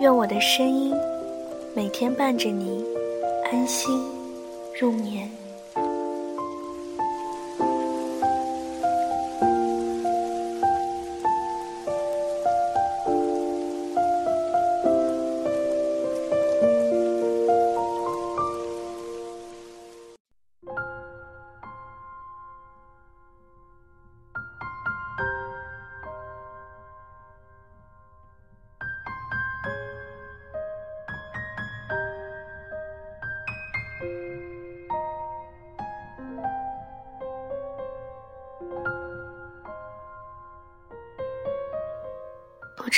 愿我的声音每天伴着你安心入眠。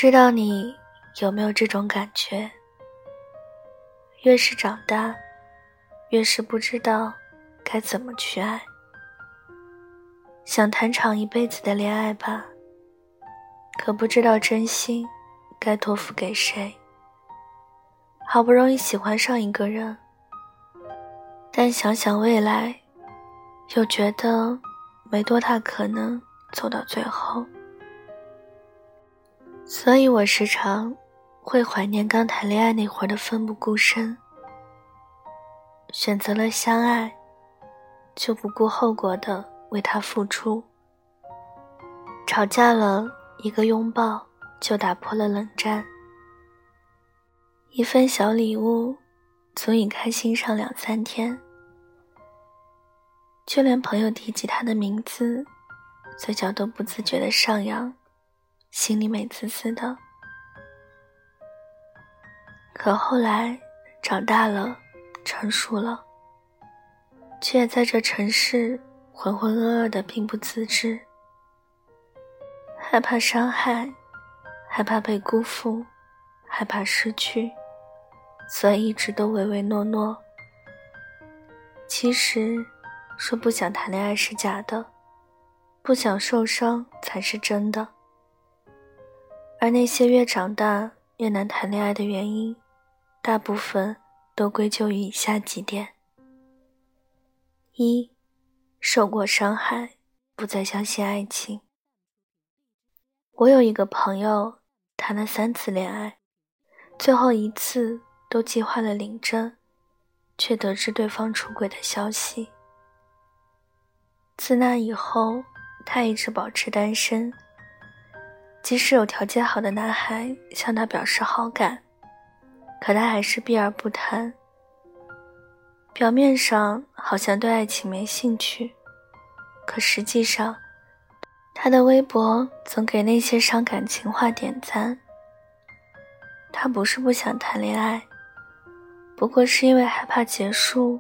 知道你有没有这种感觉？越是长大，越是不知道该怎么去爱。想谈场一辈子的恋爱吧，可不知道真心该托付给谁。好不容易喜欢上一个人，但想想未来，又觉得没多大可能走到最后。所以我时常会怀念刚谈恋爱那会儿的奋不顾身，选择了相爱，就不顾后果的为他付出。吵架了一个拥抱就打破了冷战，一份小礼物足以开心上两三天，就连朋友提起他的名字，嘴角都不自觉的上扬。心里美滋滋的，可后来长大了，成熟了，却在这城市浑浑噩噩的，并不自知。害怕伤害，害怕被辜负，害怕失去，所以一直都唯唯诺诺。其实，说不想谈恋爱是假的，不想受伤才是真的。而那些越长大越难谈恋爱的原因，大部分都归咎于以下几点：一，受过伤害，不再相信爱情。我有一个朋友，谈了三次恋爱，最后一次都计划了领证，却得知对方出轨的消息。自那以后，他一直保持单身。即使有条件好的男孩向她表示好感，可她还是避而不谈。表面上好像对爱情没兴趣，可实际上，他的微博总给那些伤感情话点赞。他不是不想谈恋爱，不过是因为害怕结束，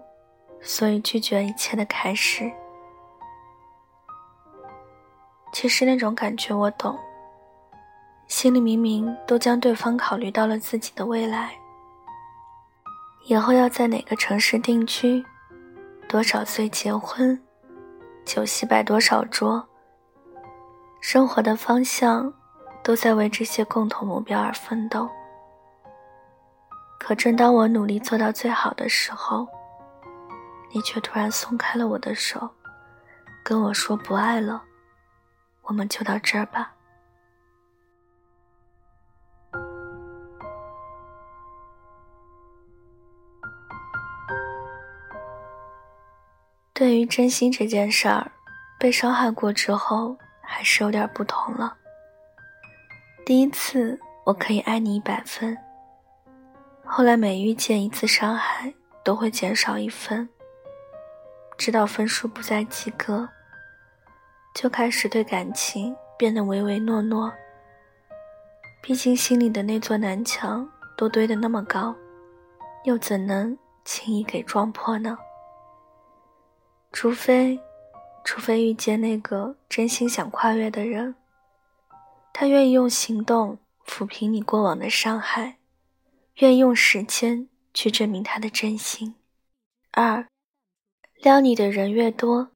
所以拒绝一切的开始。其实那种感觉我懂。心里明明都将对方考虑到了自己的未来，以后要在哪个城市定居，多少岁结婚，酒席摆多少桌，生活的方向都在为这些共同目标而奋斗。可正当我努力做到最好的时候，你却突然松开了我的手，跟我说不爱了，我们就到这儿吧。对于真心这件事儿，被伤害过之后还是有点不同了。第一次我可以爱你一百分，后来每遇见一次伤害都会减少一分，直到分数不再及格，就开始对感情变得唯唯诺诺。毕竟心里的那座南墙都堆得那么高，又怎能轻易给撞破呢？除非，除非遇见那个真心想跨越的人，他愿意用行动抚平你过往的伤害，愿用时间去证明他的真心。二，撩你的人越多，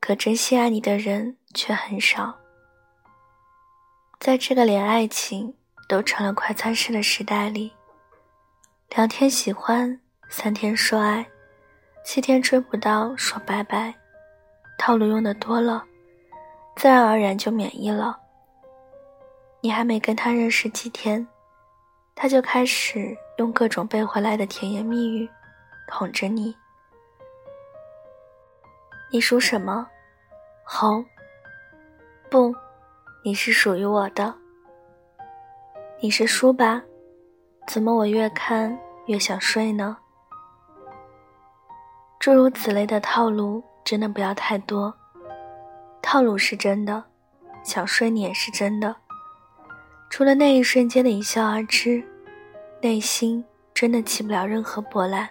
可真心爱你的人却很少。在这个连爱情都成了快餐式的时代里，两天喜欢，三天说爱，七天追不到说拜拜，套路用的多了，自然而然就免疫了。你还没跟他认识几天，他就开始用各种背回来的甜言蜜语哄着你。你属什么？猴？不。你是属于我的，你是书吧？怎么我越看越想睡呢？诸如此类的套路，真的不要太多。套路是真的，想睡你也是真的。除了那一瞬间的一笑而知，内心真的起不了任何波澜。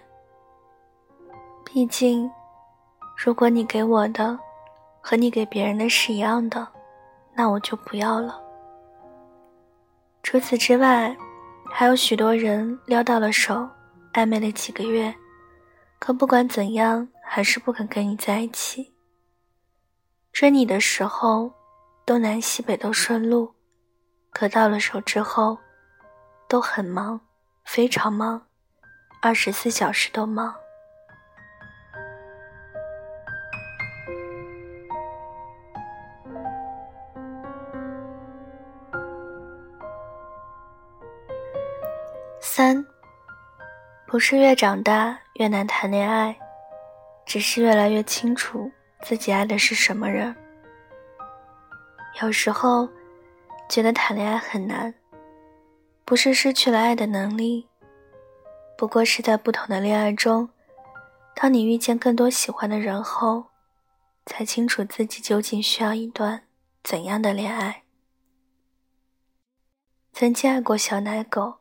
毕竟，如果你给我的和你给别人的是一样的。那我就不要了。除此之外，还有许多人撩到了手，暧昧了几个月，可不管怎样，还是不肯跟你在一起。追你的时候，东南西北都顺路，可到了手之后，都很忙，非常忙，二十四小时都忙。三，不是越长大越难谈恋爱，只是越来越清楚自己爱的是什么人。有时候觉得谈恋爱很难，不是失去了爱的能力，不过是在不同的恋爱中，当你遇见更多喜欢的人后，才清楚自己究竟需要一段怎样的恋爱。曾经爱过小奶狗。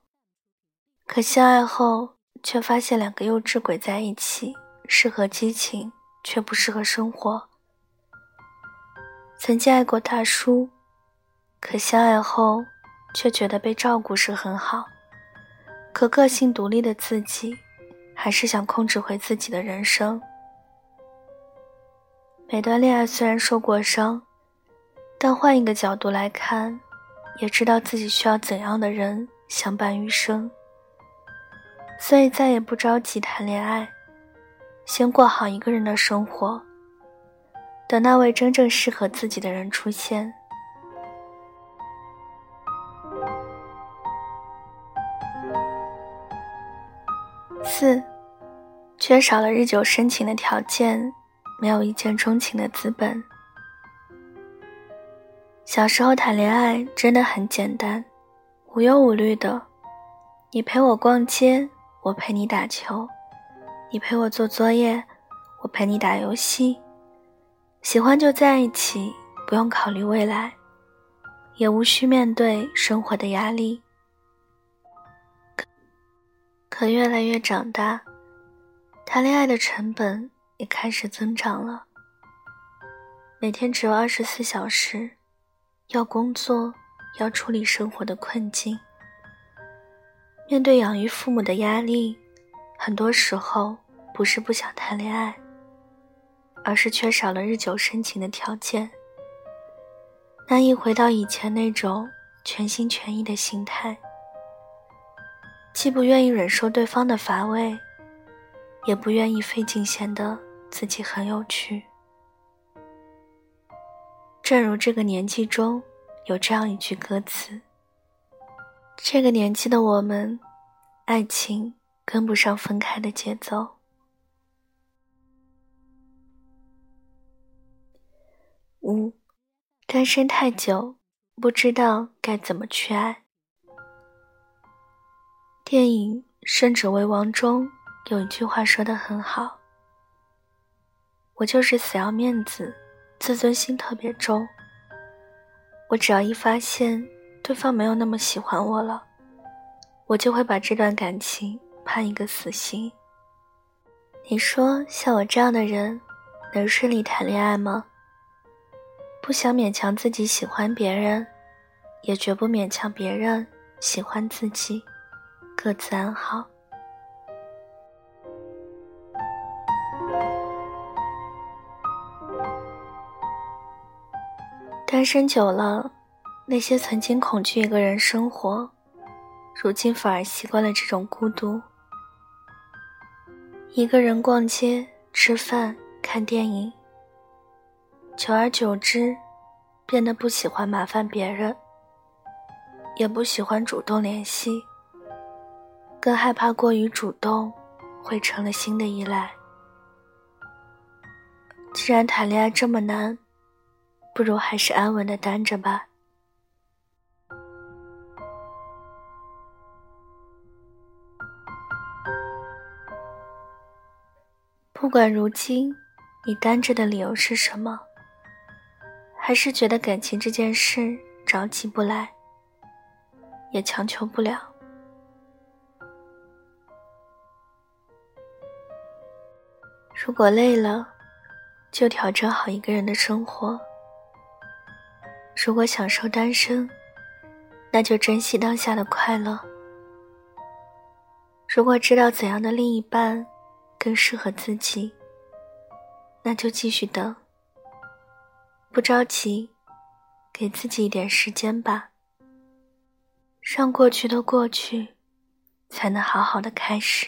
可相爱后，却发现两个幼稚鬼在一起，适合激情，却不适合生活。曾经爱过大叔，可相爱后，却觉得被照顾是很好。可个性独立的自己，还是想控制回自己的人生。每段恋爱虽然受过伤，但换一个角度来看，也知道自己需要怎样的人相伴余生。所以再也不着急谈恋爱，先过好一个人的生活。等那位真正适合自己的人出现。四，缺少了日久生情的条件，没有一见钟情的资本。小时候谈恋爱真的很简单，无忧无虑的，你陪我逛街。我陪你打球，你陪我做作业，我陪你打游戏。喜欢就在一起，不用考虑未来，也无需面对生活的压力。可越来越长大，谈恋爱的成本也开始增长了。每天只有二十四小时，要工作，要处理生活的困境。面对养育父母的压力，很多时候不是不想谈恋爱，而是缺少了日久生情的条件，难以回到以前那种全心全意的心态。既不愿意忍受对方的乏味，也不愿意费劲显得自己很有趣。正如这个年纪中有这样一句歌词。这个年纪的我们，爱情跟不上分开的节奏。五，单身太久，不知道该怎么去爱。电影《胜者为王》中有一句话说的很好：“我就是死要面子，自尊心特别重。我只要一发现。”对方没有那么喜欢我了，我就会把这段感情判一个死刑。你说像我这样的人能顺利谈恋爱吗？不想勉强自己喜欢别人，也绝不勉强别人喜欢自己，各自安好。单身久了，那些曾经恐惧一个人生活，如今反而习惯了这种孤独。一个人逛街、吃饭、看电影，久而久之，变得不喜欢麻烦别人，也不喜欢主动联系，更害怕过于主动会成了新的依赖。既然谈恋爱这么难，不如还是安稳的单着吧。不管如今你单着的理由是什么，还是觉得感情这件事着急不来，也强求不了。如果累了，就调整好一个人的生活。如果享受单身，那就珍惜当下的快乐。如果知道怎样的另一半更适合自己，那就继续等。不着急，给自己一点时间吧。让过去的过去，才能好好的开始。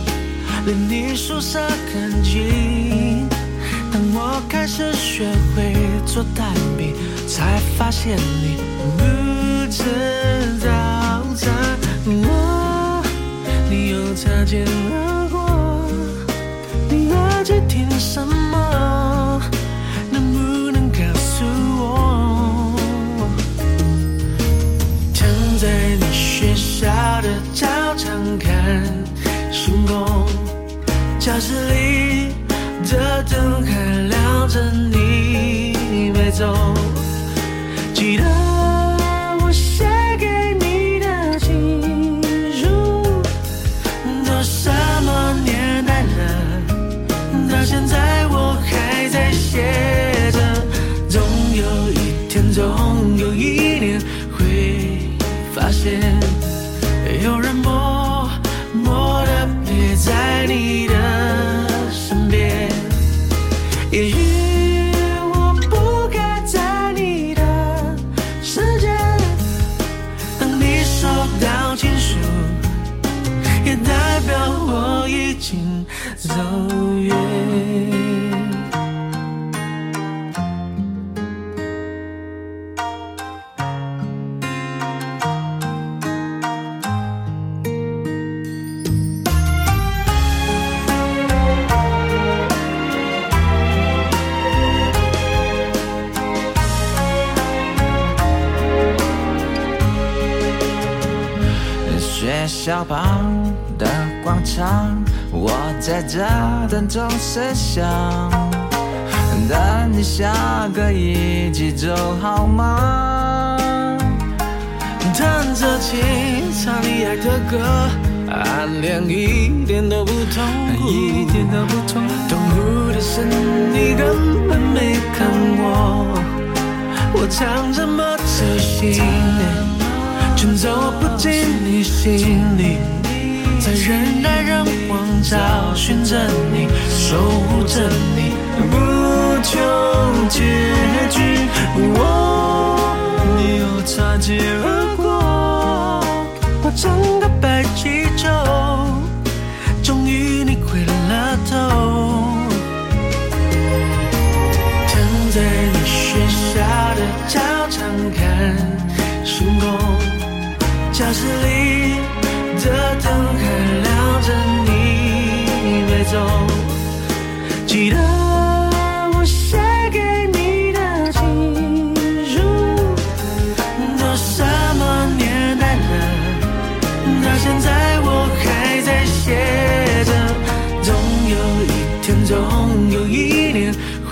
离你宿舍很近。当我开始学会做蛋饼，才发现你不知道，在。我，你又擦肩而教室里的灯还亮着，你没走。也代表我已经走远。小旁场，我在这等钟声响，等你下课一起走好吗？弹着琴，唱你爱的歌，暗恋一点都不痛苦，一点都不痛苦。痛苦的是你根本没看我，我唱这么走心。却走不进你心里，在人来人往找寻着你，守护着你，不求结局。我，你又擦肩而过，我整个白气球，终于你回了头，躺在你学校的操场看星空。教室里走。记得我写给你的情书，都什么年代了，到现在我还在写着。总有一天，总有一年会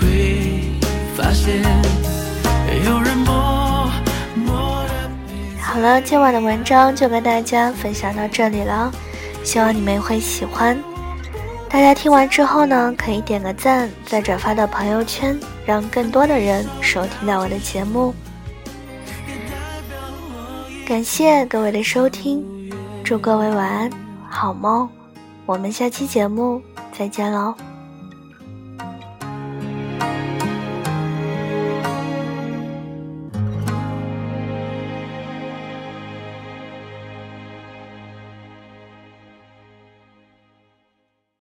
发现，有人默默的陪好了，今晚的文章就跟大家分享到这里了，希望你们会喜欢。大家听完之后呢，可以点个赞，再转发到朋友圈，让更多的人收听到我的节目。感谢各位的收听，祝各位晚安，好梦。我们下期节目再见喽。